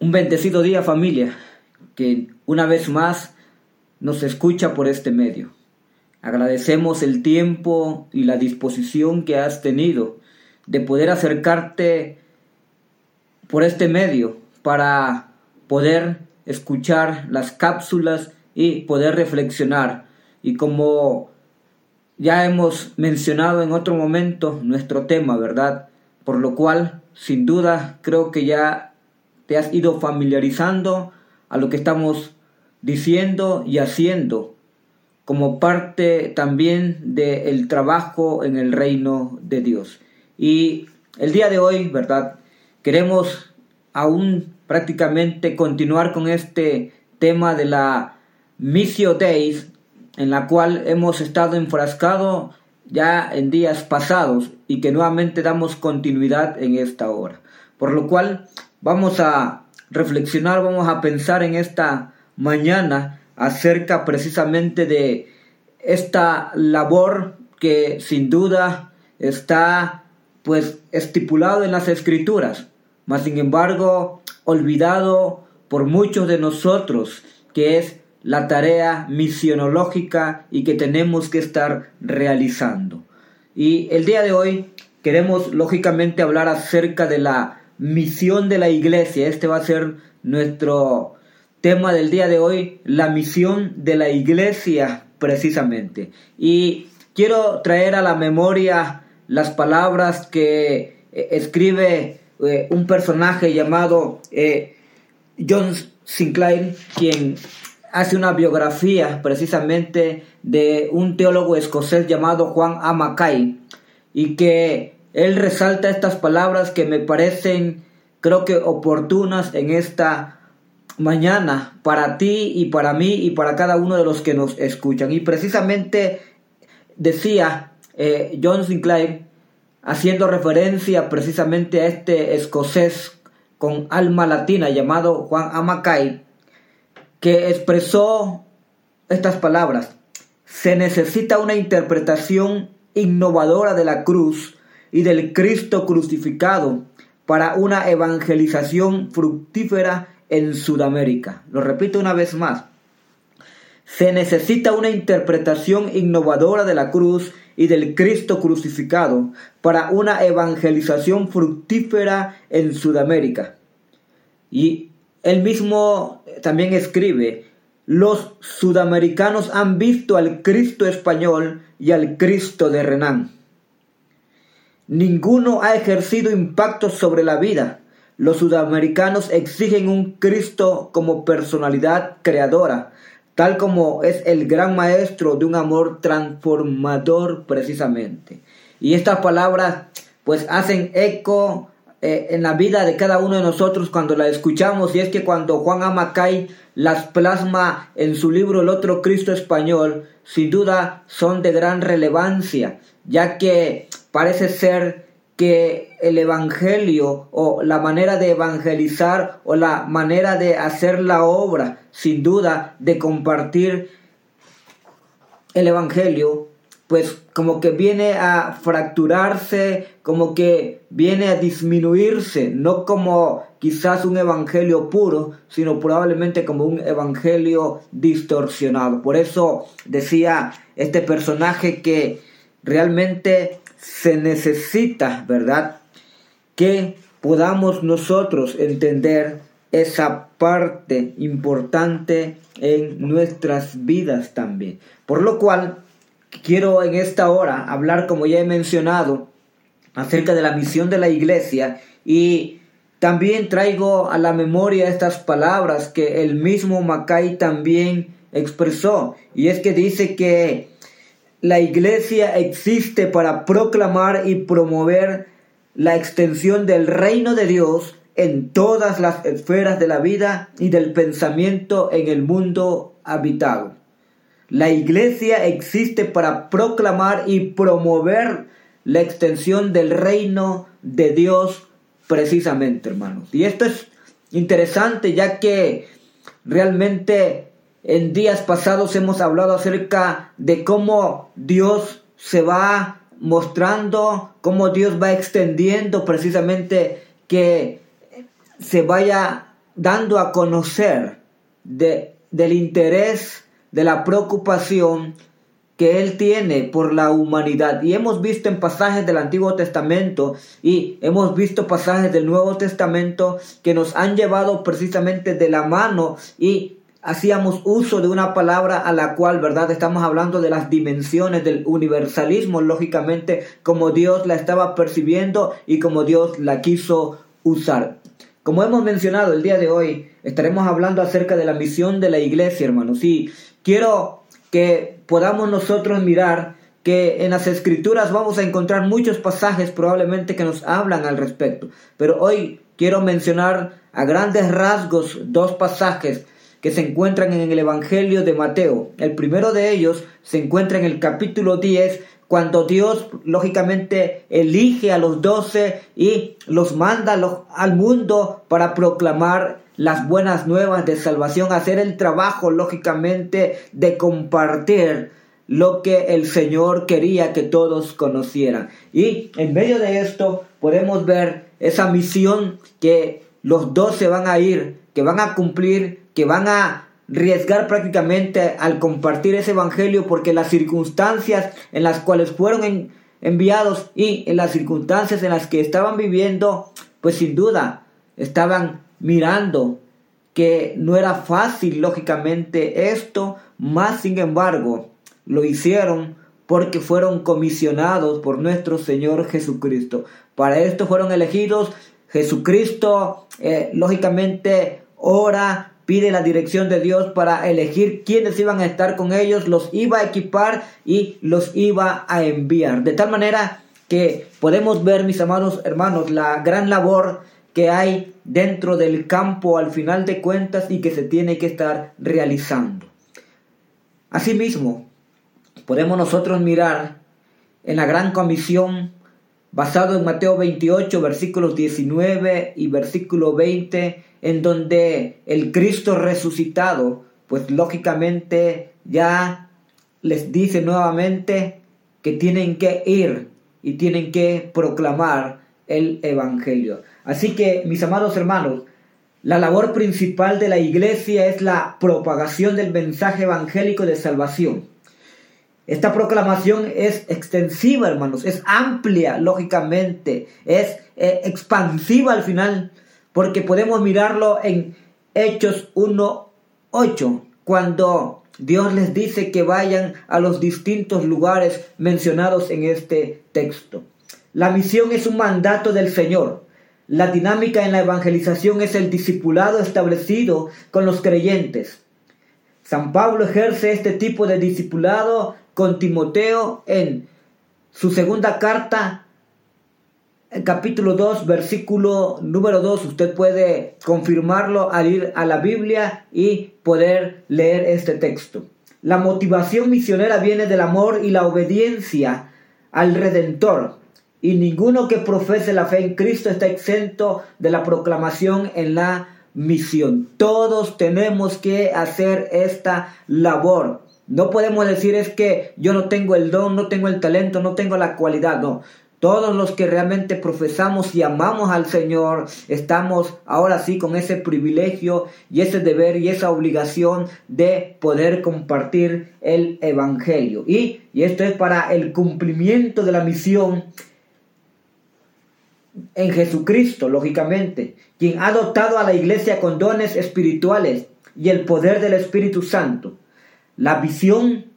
Un bendecido día familia, que una vez más nos escucha por este medio. Agradecemos el tiempo y la disposición que has tenido de poder acercarte por este medio para poder escuchar las cápsulas y poder reflexionar. Y como ya hemos mencionado en otro momento nuestro tema, ¿verdad? Por lo cual, sin duda, creo que ya te has ido familiarizando a lo que estamos diciendo y haciendo como parte también del trabajo en el reino de Dios. Y el día de hoy, ¿verdad? Queremos aún prácticamente continuar con este tema de la Missio Days, en la cual hemos estado enfrascado ya en días pasados y que nuevamente damos continuidad en esta hora. Por lo cual Vamos a reflexionar, vamos a pensar en esta mañana acerca precisamente de esta labor que sin duda está pues estipulado en las escrituras, mas sin embargo olvidado por muchos de nosotros, que es la tarea misionológica y que tenemos que estar realizando. Y el día de hoy queremos lógicamente hablar acerca de la misión de la iglesia. Este va a ser nuestro tema del día de hoy, la misión de la iglesia precisamente. Y quiero traer a la memoria las palabras que eh, escribe eh, un personaje llamado eh, John Sinclair, quien hace una biografía precisamente de un teólogo escocés llamado Juan Amakai y que él resalta estas palabras que me parecen, creo que oportunas en esta mañana para ti y para mí y para cada uno de los que nos escuchan. Y precisamente decía eh, John Sinclair, haciendo referencia precisamente a este escocés con alma latina llamado Juan Amacay, que expresó estas palabras. Se necesita una interpretación innovadora de la cruz y del Cristo crucificado para una evangelización fructífera en Sudamérica. Lo repito una vez más. Se necesita una interpretación innovadora de la cruz y del Cristo crucificado para una evangelización fructífera en Sudamérica. Y él mismo también escribe, los sudamericanos han visto al Cristo español y al Cristo de Renán. Ninguno ha ejercido impacto sobre la vida. Los sudamericanos exigen un Cristo como personalidad creadora, tal como es el gran maestro de un amor transformador precisamente. Y estas palabras pues hacen eco eh, en la vida de cada uno de nosotros cuando la escuchamos y es que cuando Juan Amacay las plasma en su libro El otro Cristo español, sin duda son de gran relevancia, ya que parece ser que el Evangelio o la manera de evangelizar o la manera de hacer la obra, sin duda, de compartir el Evangelio, pues como que viene a fracturarse, como que viene a disminuirse, no como quizás un evangelio puro, sino probablemente como un evangelio distorsionado. Por eso decía este personaje que realmente se necesita, ¿verdad? Que podamos nosotros entender esa parte importante en nuestras vidas también. Por lo cual, quiero en esta hora hablar, como ya he mencionado, acerca de la misión de la iglesia y también traigo a la memoria estas palabras que el mismo Macay también expresó. Y es que dice que la iglesia existe para proclamar y promover la extensión del reino de Dios en todas las esferas de la vida y del pensamiento en el mundo habitado. La iglesia existe para proclamar y promover la extensión del reino de Dios precisamente, hermanos. Y esto es interesante ya que realmente en días pasados hemos hablado acerca de cómo Dios se va mostrando, cómo Dios va extendiendo precisamente que se vaya dando a conocer de, del interés, de la preocupación que Él tiene por la humanidad. Y hemos visto en pasajes del Antiguo Testamento y hemos visto pasajes del Nuevo Testamento que nos han llevado precisamente de la mano y hacíamos uso de una palabra a la cual, ¿verdad? Estamos hablando de las dimensiones del universalismo, lógicamente, como Dios la estaba percibiendo y como Dios la quiso usar. Como hemos mencionado el día de hoy, estaremos hablando acerca de la misión de la iglesia, hermanos. Y quiero que podamos nosotros mirar que en las escrituras vamos a encontrar muchos pasajes probablemente que nos hablan al respecto. Pero hoy quiero mencionar a grandes rasgos dos pasajes que se encuentran en el Evangelio de Mateo. El primero de ellos se encuentra en el capítulo 10, cuando Dios lógicamente elige a los doce y los manda al mundo para proclamar las buenas nuevas de salvación, hacer el trabajo lógicamente de compartir lo que el Señor quería que todos conocieran. Y en medio de esto podemos ver esa misión que los doce van a ir, que van a cumplir, que van a arriesgar prácticamente al compartir ese evangelio porque las circunstancias en las cuales fueron enviados y en las circunstancias en las que estaban viviendo, pues sin duda estaban mirando que no era fácil lógicamente esto, más sin embargo lo hicieron porque fueron comisionados por nuestro Señor Jesucristo. Para esto fueron elegidos. Jesucristo, eh, lógicamente, ora, pide la dirección de Dios para elegir quiénes iban a estar con ellos, los iba a equipar y los iba a enviar. De tal manera que podemos ver, mis amados hermanos, la gran labor que hay dentro del campo al final de cuentas y que se tiene que estar realizando. Asimismo, podemos nosotros mirar en la gran comisión basado en Mateo 28, versículos 19 y versículo 20, en donde el Cristo resucitado, pues lógicamente ya les dice nuevamente que tienen que ir y tienen que proclamar el Evangelio. Así que, mis amados hermanos, la labor principal de la iglesia es la propagación del mensaje evangélico de salvación. Esta proclamación es extensiva, hermanos, es amplia, lógicamente, es eh, expansiva al final porque podemos mirarlo en Hechos 1.8, cuando Dios les dice que vayan a los distintos lugares mencionados en este texto. La misión es un mandato del Señor. La dinámica en la evangelización es el discipulado establecido con los creyentes. San Pablo ejerce este tipo de discipulado con Timoteo en su segunda carta capítulo 2, versículo número 2, usted puede confirmarlo al ir a la Biblia y poder leer este texto. La motivación misionera viene del amor y la obediencia al Redentor. Y ninguno que profese la fe en Cristo está exento de la proclamación en la misión. Todos tenemos que hacer esta labor. No podemos decir es que yo no tengo el don, no tengo el talento, no tengo la cualidad. No, todos los que realmente profesamos y amamos al Señor, estamos ahora sí con ese privilegio y ese deber y esa obligación de poder compartir el Evangelio. Y, y esto es para el cumplimiento de la misión en Jesucristo, lógicamente, quien ha dotado a la iglesia con dones espirituales y el poder del Espíritu Santo. La visión,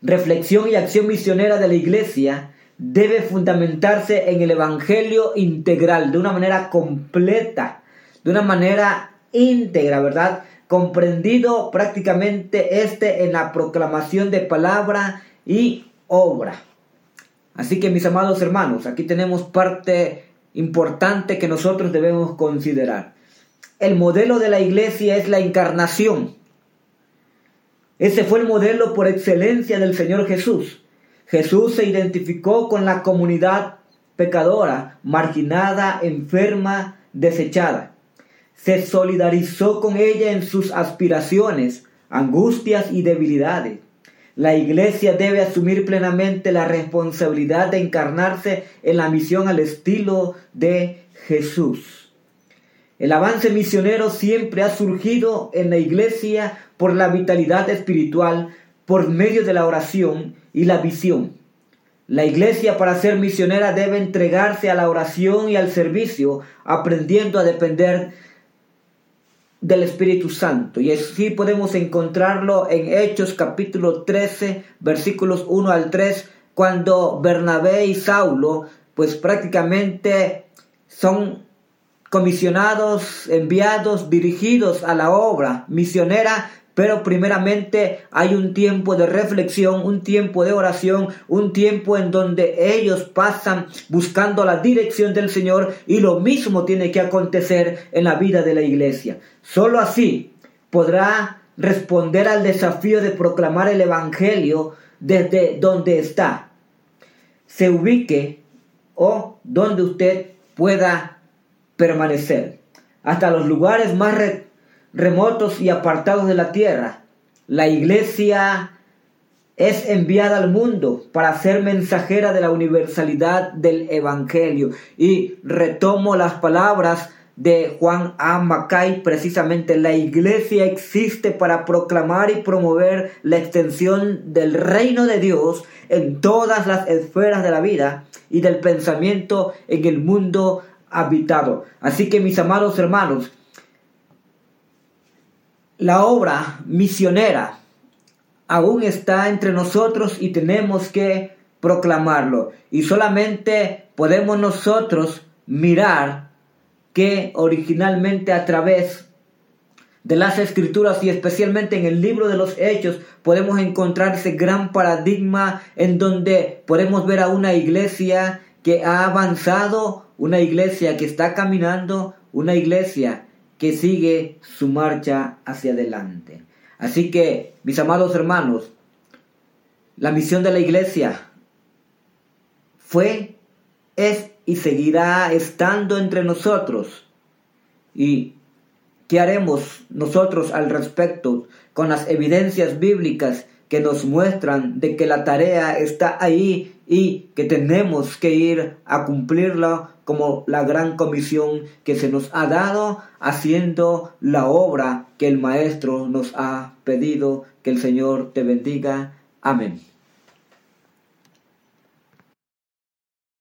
reflexión y acción misionera de la iglesia debe fundamentarse en el Evangelio integral, de una manera completa, de una manera íntegra, ¿verdad? Comprendido prácticamente este en la proclamación de palabra y obra. Así que mis amados hermanos, aquí tenemos parte importante que nosotros debemos considerar. El modelo de la iglesia es la encarnación. Ese fue el modelo por excelencia del Señor Jesús. Jesús se identificó con la comunidad pecadora, marginada, enferma, desechada. Se solidarizó con ella en sus aspiraciones, angustias y debilidades. La iglesia debe asumir plenamente la responsabilidad de encarnarse en la misión al estilo de Jesús. El avance misionero siempre ha surgido en la iglesia por la vitalidad espiritual, por medio de la oración y la visión. La iglesia para ser misionera debe entregarse a la oración y al servicio, aprendiendo a depender del Espíritu Santo. Y así podemos encontrarlo en Hechos capítulo 13, versículos 1 al 3, cuando Bernabé y Saulo, pues prácticamente son comisionados, enviados, dirigidos a la obra misionera, pero primeramente hay un tiempo de reflexión, un tiempo de oración, un tiempo en donde ellos pasan buscando la dirección del Señor y lo mismo tiene que acontecer en la vida de la iglesia. Solo así podrá responder al desafío de proclamar el Evangelio desde donde está, se ubique o donde usted pueda permanecer, hasta los lugares más remotos y apartados de la tierra. La iglesia es enviada al mundo para ser mensajera de la universalidad del Evangelio. Y retomo las palabras de Juan A. Macay, precisamente la iglesia existe para proclamar y promover la extensión del reino de Dios en todas las esferas de la vida y del pensamiento en el mundo habitado. Así que mis amados hermanos, la obra misionera aún está entre nosotros y tenemos que proclamarlo. Y solamente podemos nosotros mirar que originalmente a través de las escrituras y especialmente en el libro de los hechos podemos encontrar ese gran paradigma en donde podemos ver a una iglesia que ha avanzado una iglesia que está caminando, una iglesia que sigue su marcha hacia adelante. Así que, mis amados hermanos, la misión de la iglesia fue, es y seguirá estando entre nosotros. ¿Y qué haremos nosotros al respecto con las evidencias bíblicas que nos muestran de que la tarea está ahí y que tenemos que ir a cumplirla como la gran comisión que se nos ha dado haciendo la obra que el Maestro nos ha pedido. Que el Señor te bendiga. Amén.